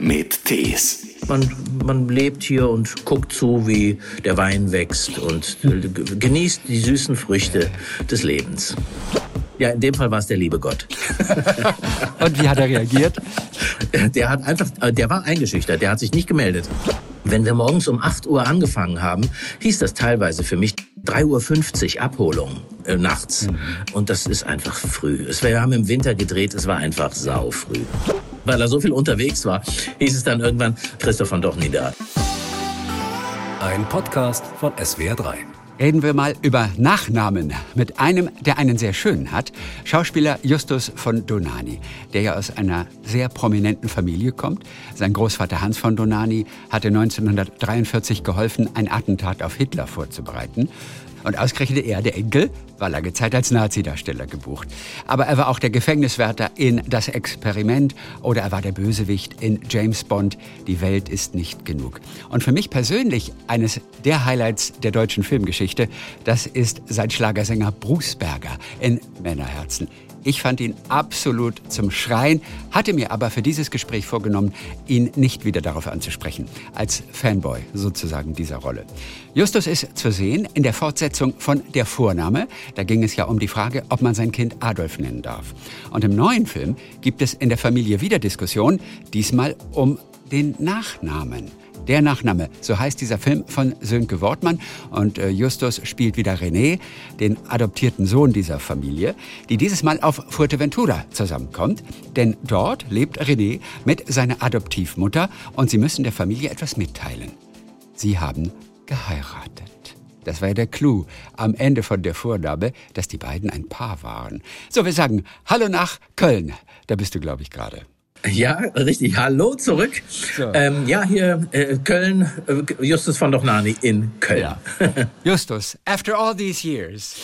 mit Tees. Man, man lebt hier und guckt zu, wie der Wein wächst und genießt die süßen Früchte des Lebens. Ja, in dem Fall war es der liebe Gott. und wie hat er reagiert? Der hat einfach, äh, der war eingeschüchtert, der hat sich nicht gemeldet. Wenn wir morgens um 8 Uhr angefangen haben, hieß das teilweise für mich 3.50 Uhr Abholung äh, nachts. Mhm. Und das ist einfach früh. Es, wir haben im Winter gedreht, es war einfach sau früh. Weil er so viel unterwegs war, hieß es dann irgendwann, Christoph von doch nie da. Ein Podcast von SWR3. Reden wir mal über Nachnamen mit einem, der einen sehr schönen hat. Schauspieler Justus von Donani, der ja aus einer sehr prominenten Familie kommt. Sein Großvater Hans von Donani hatte 1943 geholfen, ein Attentat auf Hitler vorzubereiten. Und ausgerechnet er, der Enkel, war lange Zeit als Nazi-Darsteller gebucht. Aber er war auch der Gefängniswärter in Das Experiment oder er war der Bösewicht in James Bond. Die Welt ist nicht genug. Und für mich persönlich eines der Highlights der deutschen Filmgeschichte, das ist sein Schlagersänger Bruce Berger in Männerherzen. Ich fand ihn absolut zum Schreien, hatte mir aber für dieses Gespräch vorgenommen, ihn nicht wieder darauf anzusprechen, als Fanboy sozusagen dieser Rolle. Justus ist zu sehen in der Fortsetzung von Der Vorname. Da ging es ja um die Frage, ob man sein Kind Adolf nennen darf. Und im neuen Film gibt es in der Familie wieder Diskussion, diesmal um den Nachnamen. Der Nachname, so heißt dieser Film von Sönke Wortmann. Und äh, Justus spielt wieder René, den adoptierten Sohn dieser Familie, die dieses Mal auf Fuerteventura zusammenkommt. Denn dort lebt René mit seiner Adoptivmutter und sie müssen der Familie etwas mitteilen. Sie haben geheiratet. Das war ja der Clou am Ende von der Vorname, dass die beiden ein Paar waren. So, wir sagen Hallo nach Köln. Da bist du, glaube ich, gerade. Ja, richtig. Hallo zurück. So. Ähm, ja, hier äh, Köln, äh, Justus von Dochnani in Köln. Ja. Justus, after all these years,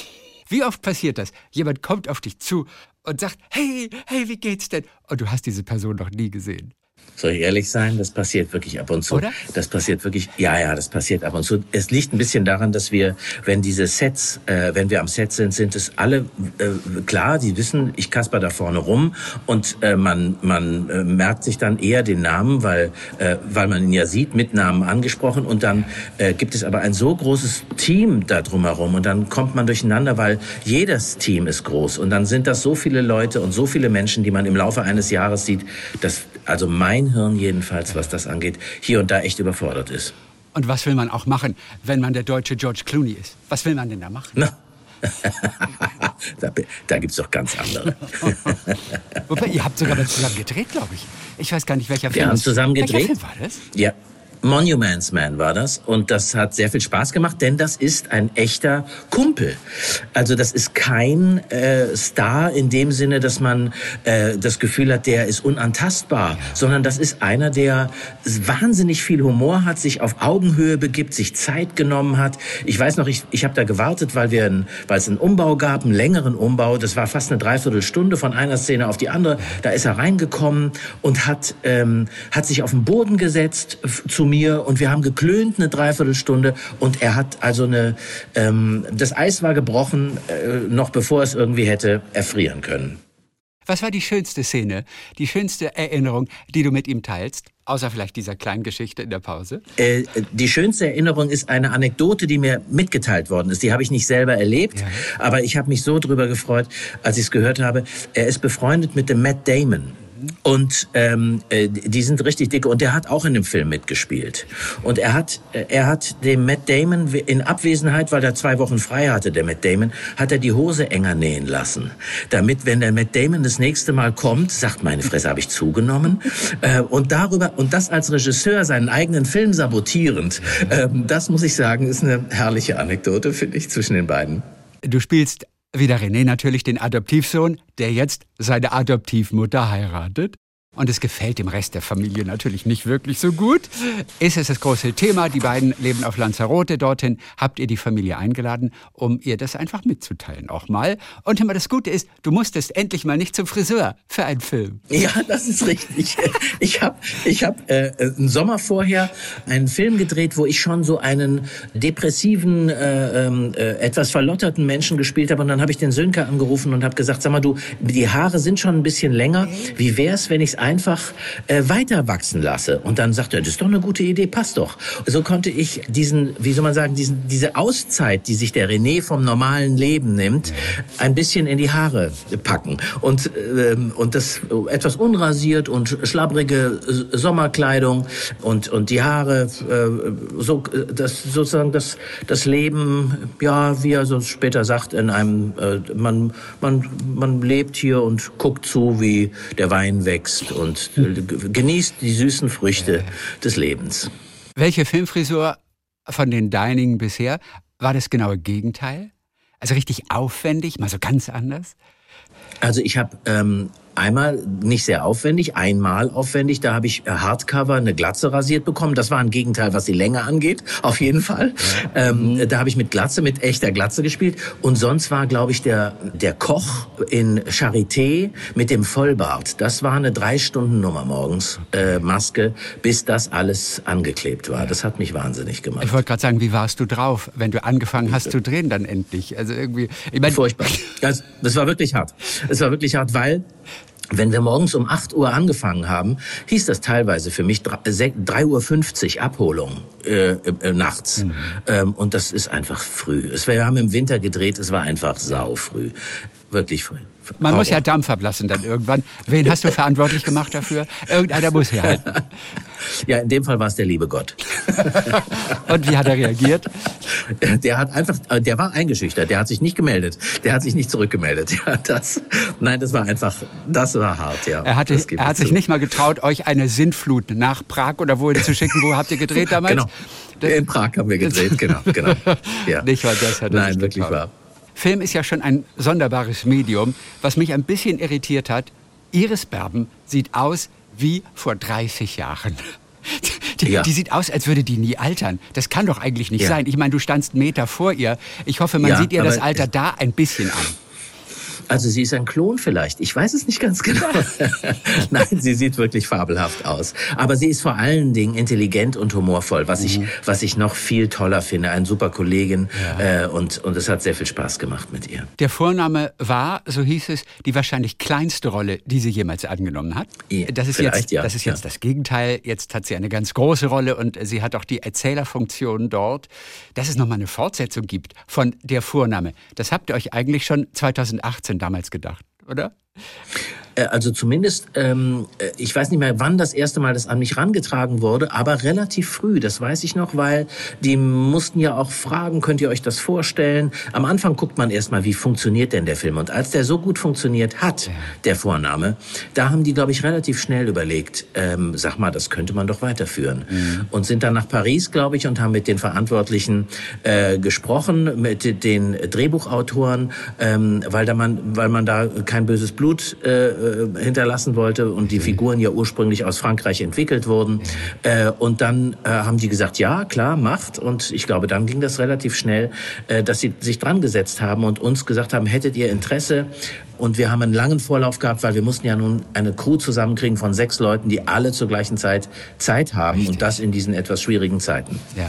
wie oft passiert das? Jemand kommt auf dich zu und sagt, hey, hey, wie geht's denn? Und du hast diese Person noch nie gesehen. Soll ich ehrlich sein? Das passiert wirklich ab und zu. Oder? Das passiert wirklich, ja, ja, das passiert ab und zu. Es liegt ein bisschen daran, dass wir, wenn diese Sets, äh, wenn wir am Set sind, sind es alle äh, klar, die wissen, ich kasper da vorne rum und äh, man, man äh, merkt sich dann eher den Namen, weil, äh, weil man ihn ja sieht, mit Namen angesprochen und dann äh, gibt es aber ein so großes Team da drumherum und dann kommt man durcheinander, weil jedes Team ist groß und dann sind das so viele Leute und so viele Menschen, die man im Laufe eines Jahres sieht, dass also mein Hirn jedenfalls, was das angeht, hier und da echt überfordert ist. Und was will man auch machen, wenn man der deutsche George Clooney ist? Was will man denn da machen? Na. da da gibt es doch ganz andere. Wobei, ihr habt sogar zusammen gedreht, glaube ich. Ich weiß gar nicht, welcher Film. Wir haben zusammen gedreht. Welcher Film war das? Ja, Monuments Man war das und das hat sehr viel Spaß gemacht, denn das ist ein echter Kumpel. Also das ist kein äh, Star in dem Sinne, dass man äh, das Gefühl hat, der ist unantastbar, sondern das ist einer, der wahnsinnig viel Humor hat, sich auf Augenhöhe begibt, sich Zeit genommen hat. Ich weiß noch, ich, ich habe da gewartet, weil wir ein, weil es einen Umbau gab, einen längeren Umbau. Das war fast eine Dreiviertelstunde von einer Szene auf die andere. Da ist er reingekommen und hat ähm, hat sich auf den Boden gesetzt zu mir und wir haben geklönt eine Dreiviertelstunde und er hat also eine, ähm, das Eis war gebrochen, äh, noch bevor es irgendwie hätte erfrieren können. Was war die schönste Szene, die schönste Erinnerung, die du mit ihm teilst? Außer vielleicht dieser kleinen Geschichte in der Pause? Äh, die schönste Erinnerung ist eine Anekdote, die mir mitgeteilt worden ist. Die habe ich nicht selber erlebt, ja. aber ich habe mich so drüber gefreut, als ich es gehört habe. Er ist befreundet mit dem Matt Damon. Und ähm, äh, die sind richtig dicke. Und der hat auch in dem Film mitgespielt. Und er hat, äh, er hat dem Matt Damon in Abwesenheit, weil er zwei Wochen frei hatte, der Matt Damon, hat er die Hose enger nähen lassen. Damit, wenn der Matt Damon das nächste Mal kommt, sagt, meine Fresse, habe ich zugenommen. Äh, und darüber, und das als Regisseur, seinen eigenen Film sabotierend, äh, das muss ich sagen, ist eine herrliche Anekdote, finde ich, zwischen den beiden. Du spielst wieder René natürlich den Adoptivsohn, der jetzt seine Adoptivmutter heiratet und es gefällt dem Rest der Familie natürlich nicht wirklich so gut. Ist es das große Thema? Die beiden leben auf Lanzarote. Dorthin habt ihr die Familie eingeladen, um ihr das einfach mitzuteilen, auch mal. Und immer das Gute ist, du musstest endlich mal nicht zum Friseur für einen Film. Ja, das ist richtig. Ich habe ich hab, äh, einen Sommer vorher einen Film gedreht, wo ich schon so einen depressiven, äh, ähm, äh, etwas verlotterten Menschen gespielt habe. Und dann habe ich den Sönke angerufen und habe gesagt, sag mal, du, die Haare sind schon ein bisschen länger. Wie wär's, wenn ich es einfach äh, weiter wachsen lasse. Und dann sagt er, das ist doch eine gute Idee, passt doch. So konnte ich diesen, wie soll man sagen, diesen, diese Auszeit, die sich der René vom normalen Leben nimmt, ein bisschen in die Haare packen. Und, ähm, und das etwas unrasiert und schlabbrige Sommerkleidung und, und die Haare, äh, so, das sozusagen das, das Leben, ja, wie er so später sagt, in einem, äh, man, man, man lebt hier und guckt zu, wie der Wein wächst und genießt die süßen Früchte des Lebens. Welche Filmfrisur von den Dining bisher war das genaue Gegenteil? Also richtig aufwendig, mal so ganz anders? Also ich habe ähm, Einmal nicht sehr aufwendig, einmal aufwendig. Da habe ich äh, Hardcover eine Glatze rasiert bekommen. Das war ein Gegenteil, was die Länge angeht, auf jeden Fall. Ja. Ähm, mhm. Da habe ich mit Glatze, mit echter Glatze gespielt. Und sonst war, glaube ich, der, der Koch in Charité mit dem Vollbart. Das war eine drei Stunden Nummer morgens, äh, Maske, bis das alles angeklebt war. Das hat mich wahnsinnig gemacht. Ich wollte gerade sagen, wie warst du drauf, wenn du angefangen hast zu drehen dann endlich? Also irgendwie, ich mein, Furchtbar. Das, das war wirklich hart. Es war wirklich hart, weil wenn wir morgens um 8 Uhr angefangen haben, hieß das teilweise für mich 3.50 Uhr Abholung äh, äh, nachts. Mhm. Ähm, und das ist einfach früh. Es, wir haben im Winter gedreht, es war einfach sau früh. Wirklich früh. Man Horror. muss ja Dampf ablassen dann irgendwann. Wen hast du verantwortlich gemacht dafür? Irgendeiner muss herhalten. Ja, in dem Fall war es der liebe Gott. Und wie hat er reagiert? Der hat einfach, äh, der war eingeschüchtert. Der hat sich nicht gemeldet. Der hat sich nicht zurückgemeldet. Ja, das, nein, das war einfach, das war hart. Ja, er, hatte, er hat sich nicht mal getraut, euch eine Sintflut nach Prag oder wohin zu schicken. Wo habt ihr gedreht damals? Genau. In Prag haben wir gedreht, genau, genau. Ja. Nicht mal das hat er Nein, wirklich wahr. Film ist ja schon ein sonderbares Medium. Was mich ein bisschen irritiert hat, Iris Berben sieht aus wie vor 30 Jahren. Die, ja. die, sieht aus, als würde die nie altern. Das kann doch eigentlich nicht ja. sein. Ich meine, du standst Meter vor ihr. Ich hoffe, man ja, sieht ihr das Alter da ein bisschen an. Also sie ist ein Klon vielleicht. Ich weiß es nicht ganz genau. Nein, sie sieht wirklich fabelhaft aus. Aber sie ist vor allen Dingen intelligent und humorvoll, was mhm. ich, was ich noch viel toller finde. Eine super Kollegin ja. äh, und und es hat sehr viel Spaß gemacht mit ihr. Der Vorname war, so hieß es, die wahrscheinlich kleinste Rolle, die sie jemals angenommen hat. Ja, das ist jetzt, ja. das ist jetzt das Gegenteil. Jetzt hat sie eine ganz große Rolle und sie hat auch die Erzählerfunktion dort. Dass es nochmal eine Fortsetzung gibt von der Vorname, das habt ihr euch eigentlich schon 2018 denn damals gedacht, oder? Äh, also zumindest, ähm, äh, ich weiß nicht mehr, wann das erste Mal das an mich rangetragen wurde, aber relativ früh, das weiß ich noch, weil die mussten ja auch fragen, könnt ihr euch das vorstellen? Am Anfang guckt man erstmal, wie funktioniert denn der Film? Und als der so gut funktioniert hat, der Vorname, da haben die, glaube ich, relativ schnell überlegt, ähm, sag mal, das könnte man doch weiterführen. Mhm. Und sind dann nach Paris, glaube ich, und haben mit den Verantwortlichen äh, gesprochen, mit den Drehbuchautoren, ähm, weil, da man, weil man da kein böses Blut äh, äh, hinterlassen wollte und die Figuren ja ursprünglich aus Frankreich entwickelt wurden. Äh, und dann äh, haben die gesagt, ja, klar, macht. Und ich glaube, dann ging das relativ schnell, äh, dass sie sich dran gesetzt haben und uns gesagt haben, hättet ihr Interesse? Und wir haben einen langen Vorlauf gehabt, weil wir mussten ja nun eine Crew zusammenkriegen von sechs Leuten, die alle zur gleichen Zeit Zeit haben Richtig. und das in diesen etwas schwierigen Zeiten. Ja.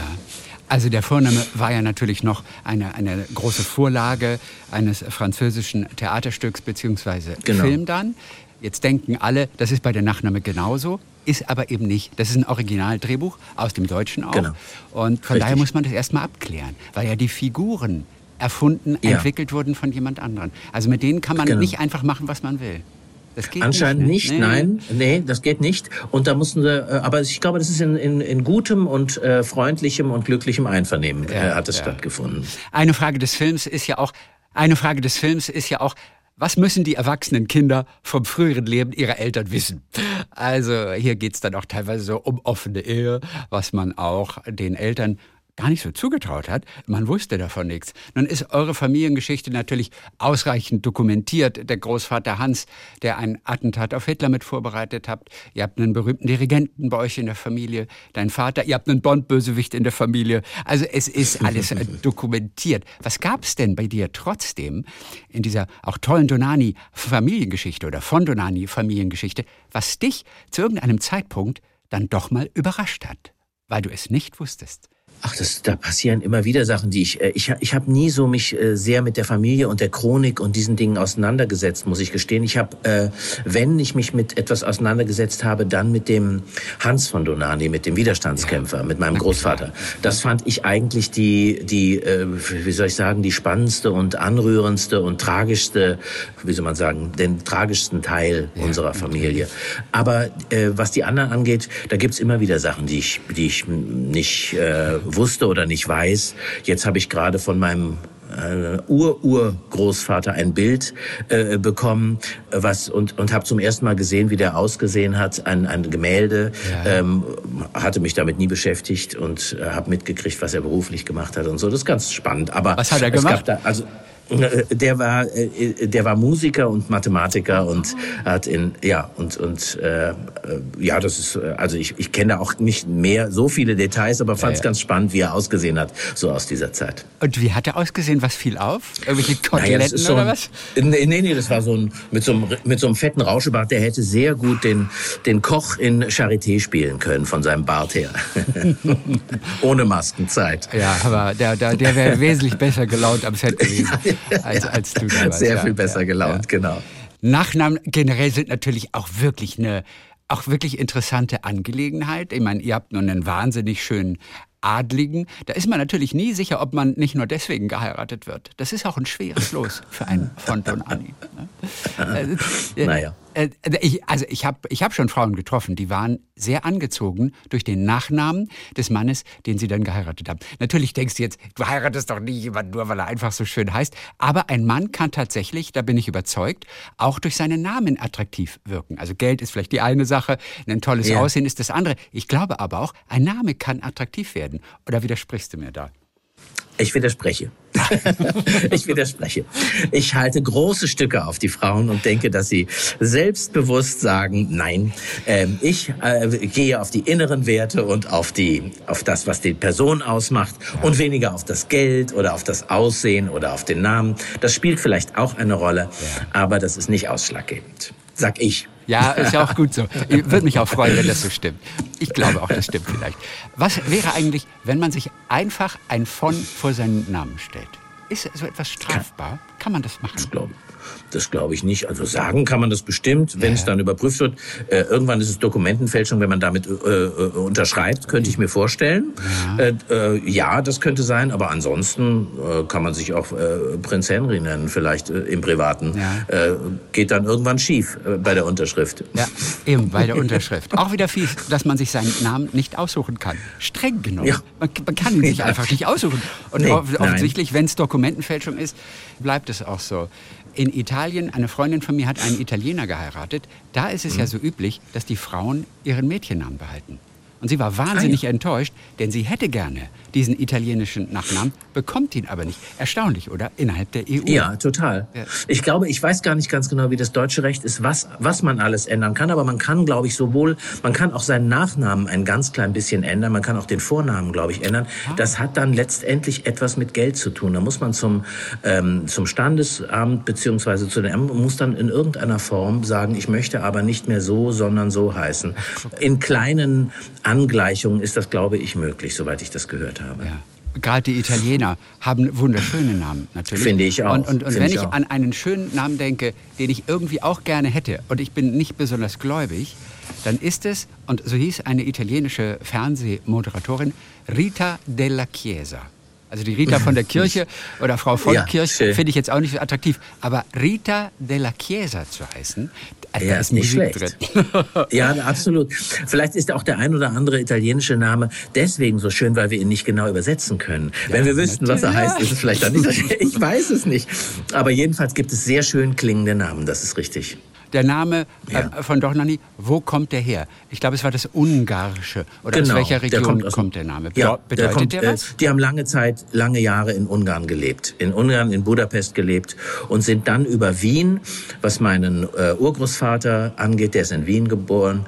Also der Vorname war ja natürlich noch eine, eine große Vorlage eines französischen Theaterstücks beziehungsweise genau. Film dann. Jetzt denken alle, das ist bei der Nachname genauso, ist aber eben nicht. Das ist ein Originaldrehbuch aus dem Deutschen auch. Genau. Und von Richtig. daher muss man das erstmal abklären, weil ja die Figuren erfunden, ja. entwickelt wurden von jemand anderem. Also mit denen kann man genau. nicht einfach machen, was man will. Das geht Anscheinend nicht, nicht nee. nein. Nee, das geht nicht. Und da mussten sie, äh, aber ich glaube, das ist in, in, in gutem und äh, freundlichem und glücklichem Einvernehmen ja, äh, hat es ja. stattgefunden. Eine Frage des Films ist ja auch, eine Frage des Films ist ja auch, was müssen die erwachsenen Kinder vom früheren Leben ihrer Eltern wissen? Also hier geht's dann auch teilweise so um offene Ehe, was man auch den Eltern gar nicht so zugetraut hat. Man wusste davon nichts. Nun ist eure Familiengeschichte natürlich ausreichend dokumentiert. Der Großvater Hans, der ein Attentat auf Hitler mit vorbereitet habt. Ihr habt einen berühmten Dirigenten bei euch in der Familie. Dein Vater, ihr habt einen Bond-Bösewicht in der Familie. Also es ist alles dokumentiert. Was gab es denn bei dir trotzdem in dieser auch tollen Donani-Familiengeschichte oder von Donani-Familiengeschichte, was dich zu irgendeinem Zeitpunkt dann doch mal überrascht hat, weil du es nicht wusstest? Ach, das, da passieren immer wieder Sachen, die ich, äh, ich, ich habe nie so mich äh, sehr mit der Familie und der Chronik und diesen Dingen auseinandergesetzt, muss ich gestehen. Ich habe, äh, wenn ich mich mit etwas auseinandergesetzt habe, dann mit dem Hans von Donani, mit dem Widerstandskämpfer, mit meinem Großvater. Das fand ich eigentlich die, die, äh, wie soll ich sagen, die spannendste und anrührendste und tragischste, wie soll man sagen, den tragischsten Teil ja, unserer Familie. Aber äh, was die anderen angeht, da gibt's immer wieder Sachen, die ich, die ich nicht äh, wusste oder nicht weiß. Jetzt habe ich gerade von meinem äh, Ur-Urgroßvater ein Bild äh, bekommen, was und und habe zum ersten Mal gesehen, wie der ausgesehen hat, ein, ein Gemälde. Ja. Ähm, hatte mich damit nie beschäftigt und äh, habe mitgekriegt, was er beruflich gemacht hat und so. Das ist ganz spannend. Aber was hat er gemacht? Da, also der war, äh, der war Musiker und Mathematiker und hat in, ja, und, und, äh, ja, das ist, also ich, ich kenne auch nicht mehr so viele Details, aber fand es ja, ja. ganz spannend, wie er ausgesehen hat, so aus dieser Zeit. Und wie hat er ausgesehen? Was fiel auf? Irgendwelche Koteletten naja, oder was? Nee, nee, nee, das war so ein, mit so einem, mit so einem fetten Rauschebart, der hätte sehr gut den, den Koch in Charité spielen können, von seinem Bart her. Ohne Maskenzeit. Ja, aber der, der, der wäre wesentlich besser gelaunt am Set gewesen. als, als du damals. Sehr viel besser gelaunt, genau. Nachnamen generell sind natürlich auch wirklich eine auch wirklich interessante Angelegenheit. Ich meine, ihr habt nun einen wahnsinnig schönen Adligen. Da ist man natürlich nie sicher, ob man nicht nur deswegen geheiratet wird. Das ist auch ein schweres Los für einen von Don Anni. Ne? Äh, naja. Äh, ich, also ich habe ich hab schon Frauen getroffen, die waren sehr angezogen durch den Nachnamen des Mannes, den sie dann geheiratet haben. Natürlich denkst du jetzt, du heiratest doch nie jemanden nur, weil er einfach so schön heißt. Aber ein Mann kann tatsächlich, da bin ich überzeugt, auch durch seinen Namen attraktiv wirken. Also Geld ist vielleicht die eine Sache, ein tolles ja. Aussehen ist das andere. Ich glaube aber auch, ein Name kann attraktiv werden. Oder widersprichst du mir da? Ich widerspreche. ich widerspreche. Ich halte große Stücke auf die Frauen und denke, dass sie selbstbewusst sagen, nein, äh, ich äh, gehe auf die inneren Werte und auf die, auf das, was die Person ausmacht und weniger auf das Geld oder auf das Aussehen oder auf den Namen. Das spielt vielleicht auch eine Rolle, aber das ist nicht ausschlaggebend. Sag ich. Ja, ist ja auch gut so. Ich würde mich auch freuen, wenn das so stimmt. Ich glaube auch, das stimmt vielleicht. Was wäre eigentlich, wenn man sich einfach ein von vor seinen Namen stellt? Ist so etwas strafbar? Kann man das machen? Ich glaube. Das glaube ich nicht. Also sagen kann man das bestimmt, wenn ja. es dann überprüft wird. Äh, irgendwann ist es Dokumentenfälschung, wenn man damit äh, äh, unterschreibt, könnte ich mir vorstellen. Ja. Äh, äh, ja, das könnte sein, aber ansonsten äh, kann man sich auch Prinz Henry nennen, vielleicht im Privaten. Ja. geht dann irgendwann schief bei der Unterschrift. Ja, eben bei der Unterschrift. auch wieder fies, dass man sich seinen Namen nicht aussuchen kann. Streng genommen. Ja. Man, man kann ihn sich einfach nicht aussuchen. Und nee, offensichtlich, wenn es Dokumentenfälschung ist, bleibt es auch so in Italien, eine Freundin von mir hat einen Italiener geheiratet. Da ist es mhm. ja so üblich, dass die Frauen ihren Mädchennamen behalten. Und sie war wahnsinnig ah, enttäuscht, denn sie hätte gerne diesen italienischen Nachnamen, bekommt ihn aber nicht. Erstaunlich, oder? Innerhalb der EU. Ja, total. Ja. Ich glaube, ich weiß gar nicht ganz genau, wie das deutsche Recht ist, was, was man alles ändern kann, aber man kann, glaube ich, sowohl, man kann auch seinen Nachnamen ein ganz klein bisschen ändern, man kann auch den Vornamen, glaube ich, ändern. Ah. Das hat dann letztendlich etwas mit Geld zu tun. Da muss man zum, ähm, zum Standesamt beziehungsweise zu den Ämtern, muss dann in irgendeiner Form sagen, ich möchte aber nicht mehr so, sondern so heißen. In kleinen Angleichungen ist das, glaube ich, möglich, soweit ich das gehört habe. Ja. Gerade die Italiener haben wunderschöne Namen natürlich. Finde ich auch. Und, und, und wenn ich, ich an einen schönen Namen denke, den ich irgendwie auch gerne hätte, und ich bin nicht besonders gläubig, dann ist es, und so hieß eine italienische Fernsehmoderatorin, Rita della Chiesa. Also die Rita von der Kirche oder Frau von ja, Kirche finde ich jetzt auch nicht so attraktiv. Aber Rita della Chiesa zu heißen, ja, ist nicht Musik schlecht. ja, absolut. Vielleicht ist auch der ein oder andere italienische Name deswegen so schön, weil wir ihn nicht genau übersetzen können. Ja, Wenn wir wüssten, was er heißt, ist es vielleicht dann nicht. Ich weiß es nicht. Aber jedenfalls gibt es sehr schön klingende Namen, das ist richtig. Der Name äh, ja. äh, von Dornani, wo kommt der her? Ich glaube, es war das Ungarische. Oder genau, aus welcher Region der kommt, aus, kommt, der Name? Ja, Bedeutet der, kommt, der was? Äh, die haben lange Zeit, lange Jahre in Ungarn gelebt. In Ungarn, in Budapest gelebt und sind dann über Wien, was meinen äh, Urgroßvater angeht, der ist in Wien geboren,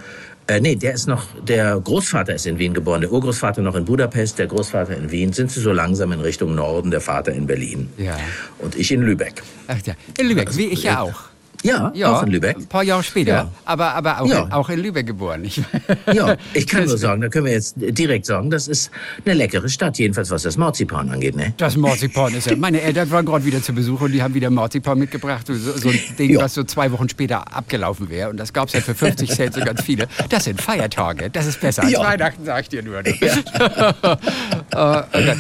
äh, nee, der ist noch, der Großvater ist in Wien geboren, der Urgroßvater noch in Budapest, der Großvater in Wien. Sind sie so langsam in Richtung Norden, der Vater in Berlin. Ja. Und ich in Lübeck. Ach ja, in Lübeck, wie ich ja auch. Ja, ja, auch in Lübeck. Ein paar Jahre später, ja. aber, aber auch, ja. in, auch in Lübeck geboren. ja, ich kann nur sagen, da können wir jetzt direkt sagen, das ist eine leckere Stadt, jedenfalls was das Marzipan angeht. Ne? Das Marzipan ist ja. Meine Eltern waren gerade wieder zu Besuch und die haben wieder Marzipan mitgebracht. So, so ein Ding, was so zwei Wochen später abgelaufen wäre. Und das gab es ja für 50 Cent so ganz viele. Das sind Feiertage. Das ist besser als Weihnachten, sag ich dir nur. Äh,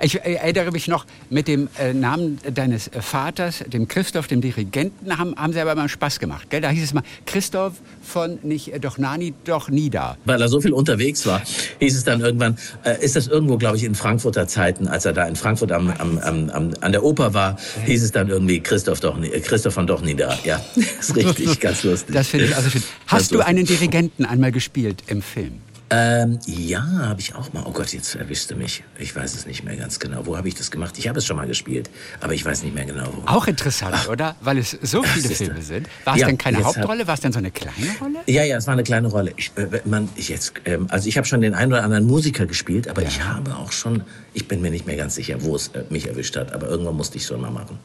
ich erinnere mich noch mit dem äh, Namen deines Vaters, dem Christoph, dem Dirigenten, haben haben sie aber immer Spaß gemacht. Gell? Da hieß es mal, Christoph von nicht äh, doch Nani, doch Nida. Weil er so viel unterwegs war, hieß es dann irgendwann, äh, ist das irgendwo, glaube ich, in Frankfurter Zeiten, als er da in Frankfurt am, am, am, an der Oper war, hieß es dann irgendwie Christoph, doch, äh, Christoph von doch Nida. Ja, ist richtig, ganz lustig. Das finde ich also schön. Hast du einen Dirigenten einmal gespielt im Film? Ähm, ja, habe ich auch mal. Oh Gott, jetzt erwischte mich. Ich weiß es nicht mehr ganz genau. Wo habe ich das gemacht? Ich habe es schon mal gespielt, aber ich weiß nicht mehr genau. Wo. Auch interessant, Ach. oder? Weil es so viele Filme sind. War es ja, denn keine Hauptrolle? War es denn so eine kleine Rolle? Ja, ja, es war eine kleine Rolle. Ich, äh, man, ich jetzt, ähm, also ich habe schon den einen oder anderen Musiker gespielt, aber ja. ich habe auch schon, ich bin mir nicht mehr ganz sicher, wo es äh, mich erwischt hat, aber irgendwann musste ich es schon mal machen.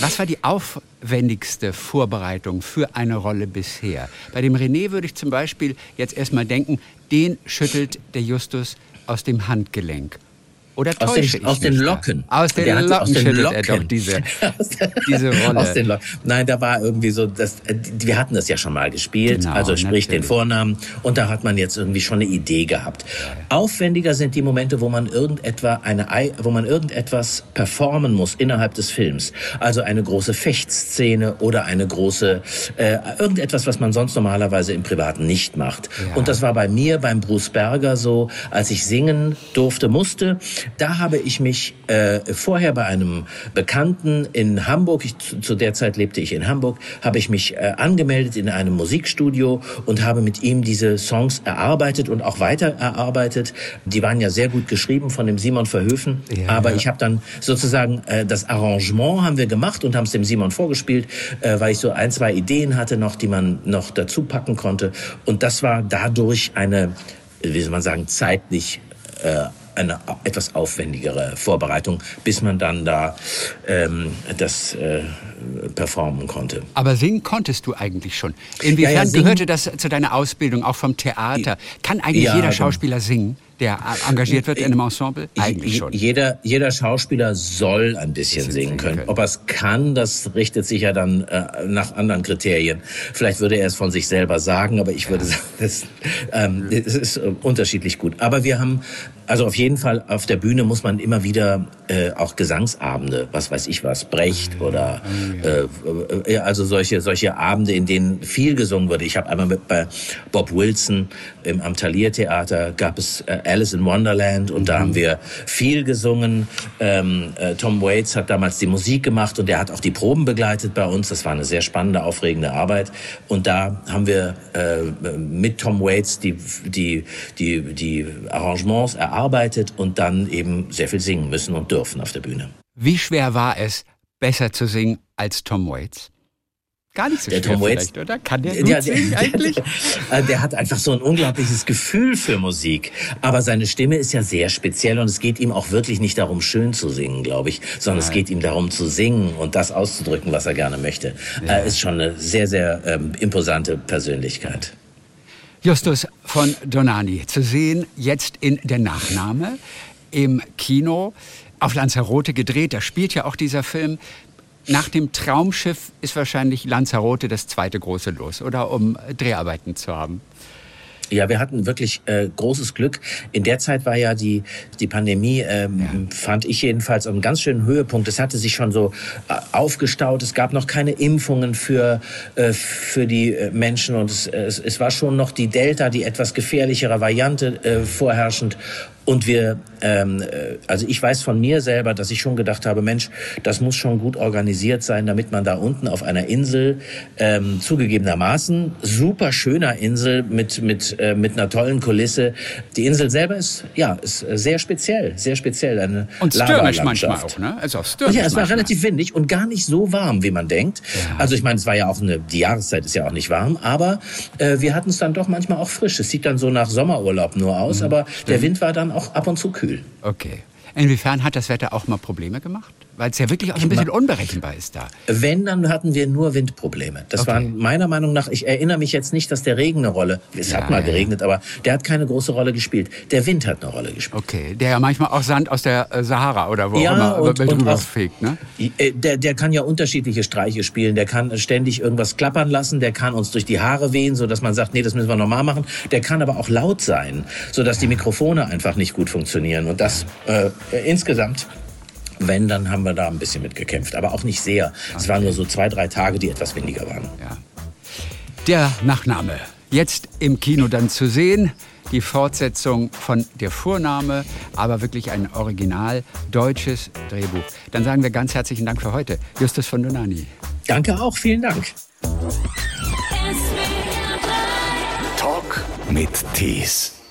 Was war die aufwendigste Vorbereitung für eine Rolle bisher? Bei dem René würde ich zum Beispiel jetzt erstmal denken, den schüttelt der Justus aus dem Handgelenk. Oder aus den, aus den Locken. Aus den Locken aus den Locken. er doch diese, diese Rolle. Aus den Locken. Nein, da war irgendwie so, das, wir hatten das ja schon mal gespielt, genau, also sprich natürlich. den Vornamen. Und da hat man jetzt irgendwie schon eine Idee gehabt. Aufwendiger sind die Momente, wo man irgendetwa eine, wo man irgendetwas performen muss innerhalb des Films. Also eine große Fechtszene oder eine große, äh, irgendetwas, was man sonst normalerweise im Privaten nicht macht. Ja. Und das war bei mir, beim Bruce Berger so, als ich singen durfte, musste, da habe ich mich äh, vorher bei einem Bekannten in Hamburg, ich, zu, zu, der Zeit lebte ich in Hamburg, habe ich mich äh, angemeldet in einem Musikstudio und habe mit ihm diese Songs erarbeitet und auch weiter erarbeitet. Die waren ja sehr gut geschrieben von dem Simon Verhöfen, ja, aber ja. ich habe dann sozusagen äh, das Arrangement haben wir gemacht und haben es dem Simon vorgespielt, äh, weil ich so ein, zwei Ideen hatte noch, die man noch dazu packen konnte und das war dadurch eine, wie soll man sagen, zeitlich äh, eine etwas aufwendigere Vorbereitung, bis man dann da ähm, das äh, performen konnte. Aber singen konntest du eigentlich schon. Inwiefern ja, ja, gehörte das zu deiner Ausbildung, auch vom Theater? Kann eigentlich ja, jeder Schauspieler singen? der engagiert wird in einem Ensemble? Eigentlich schon. Jeder, jeder Schauspieler soll ein bisschen singen können. Ob er es kann, das richtet sich ja dann äh, nach anderen Kriterien. Vielleicht würde er es von sich selber sagen, aber ich würde ja. sagen, es, ähm, ist äh, unterschiedlich gut. Aber wir haben, also auf jeden Fall auf der Bühne muss man immer wieder äh, auch Gesangsabende, was weiß ich was, Brecht ah, oder äh, äh, also solche solche Abende, in denen viel gesungen wurde. Ich habe einmal mit bei Bob Wilson im am Thalia Theater gab es äh, Alice in Wonderland und da haben mhm. wir viel gesungen. Ähm, äh, Tom Waits hat damals die Musik gemacht und er hat auch die Proben begleitet bei uns. Das war eine sehr spannende, aufregende Arbeit. Und da haben wir äh, mit Tom Waits die, die, die, die Arrangements erarbeitet und dann eben sehr viel singen müssen und dürfen auf der Bühne. Wie schwer war es, besser zu singen als Tom Waits? Gar nicht so der schwer Tom Waits, oder? Kann der der, singen der, eigentlich? Der, der, hat einfach so ein unglaubliches Gefühl für Musik. Aber seine Stimme ist ja sehr speziell und es geht ihm auch wirklich nicht darum, schön zu singen, glaube ich, sondern Nein. es geht ihm darum zu singen und das auszudrücken, was er gerne möchte. Ja. Er ist schon eine sehr, sehr ähm, imposante Persönlichkeit. Justus von Donani, zu sehen jetzt in Der Nachname im Kino auf Lanzarote gedreht. Da spielt ja auch dieser Film nach dem Traumschiff ist wahrscheinlich Lanzarote das zweite große Los, oder um Dreharbeiten zu haben. Ja, wir hatten wirklich äh, großes Glück. In der Zeit war ja die, die Pandemie, ähm, ja. fand ich jedenfalls, einen ganz schönen Höhepunkt. Es hatte sich schon so äh, aufgestaut. Es gab noch keine Impfungen für, äh, für die äh, Menschen und es, es, es war schon noch die Delta, die etwas gefährlichere Variante äh, vorherrschend. Und wir, ähm, äh, also ich weiß von mir selber, dass ich schon gedacht habe, Mensch, das muss schon gut organisiert sein, damit man da unten auf einer Insel ähm, zugegebenermaßen super schöner Insel mit mit äh, mit einer tollen Kulisse. Die Insel selber ist ja ist sehr speziell, sehr speziell eine und stürmisch manchmal auch, ne? Also auch stürmisch. Ja, es war relativ windig und gar nicht so warm, wie man denkt. Ja. Also ich meine, es war ja auch eine die Jahreszeit ist ja auch nicht warm, aber äh, wir hatten es dann doch manchmal auch frisch. Es sieht dann so nach Sommerurlaub nur aus, mhm. aber der Wind war dann auch ab und zu kühl. Okay. Inwiefern hat das Wetter auch mal Probleme gemacht? Weil es ja wirklich auch ein bisschen unberechenbar ist da. Wenn, dann hatten wir nur Windprobleme. Das Okay. waren meiner Meinung nach, ich erinnere mich jetzt nicht, dass der Regen eine Rolle, es Ja, hat mal ja, ja. geregnet, aber der hat keine große Rolle gespielt. Der Wind hat eine Rolle gespielt. Okay, der ja manchmal auch Sand aus der äh, Sahara oder wo Ja, auch immer und- über und auch- fegt, ne? Äh, Der, der kann ja unterschiedliche Streiche spielen. Der kann ständig irgendwas klappern lassen. Der kann uns durch die Haare wehen, so dass man sagt, nee, das müssen wir normal machen. Der kann aber auch laut sein, so dass die Mikrofone einfach nicht gut funktionieren. Und das äh, insgesamt. Wenn, dann haben wir da ein bisschen mitgekämpft, aber auch nicht sehr. Es waren nur so zwei, drei Tage, die etwas weniger waren. Ja. Der Nachname. Jetzt im Kino dann zu sehen. Die Fortsetzung von der Vorname, aber wirklich ein original deutsches Drehbuch. Dann sagen wir ganz herzlichen Dank für heute. Justus von Donani. Danke auch, vielen Dank. Talk mit Tees.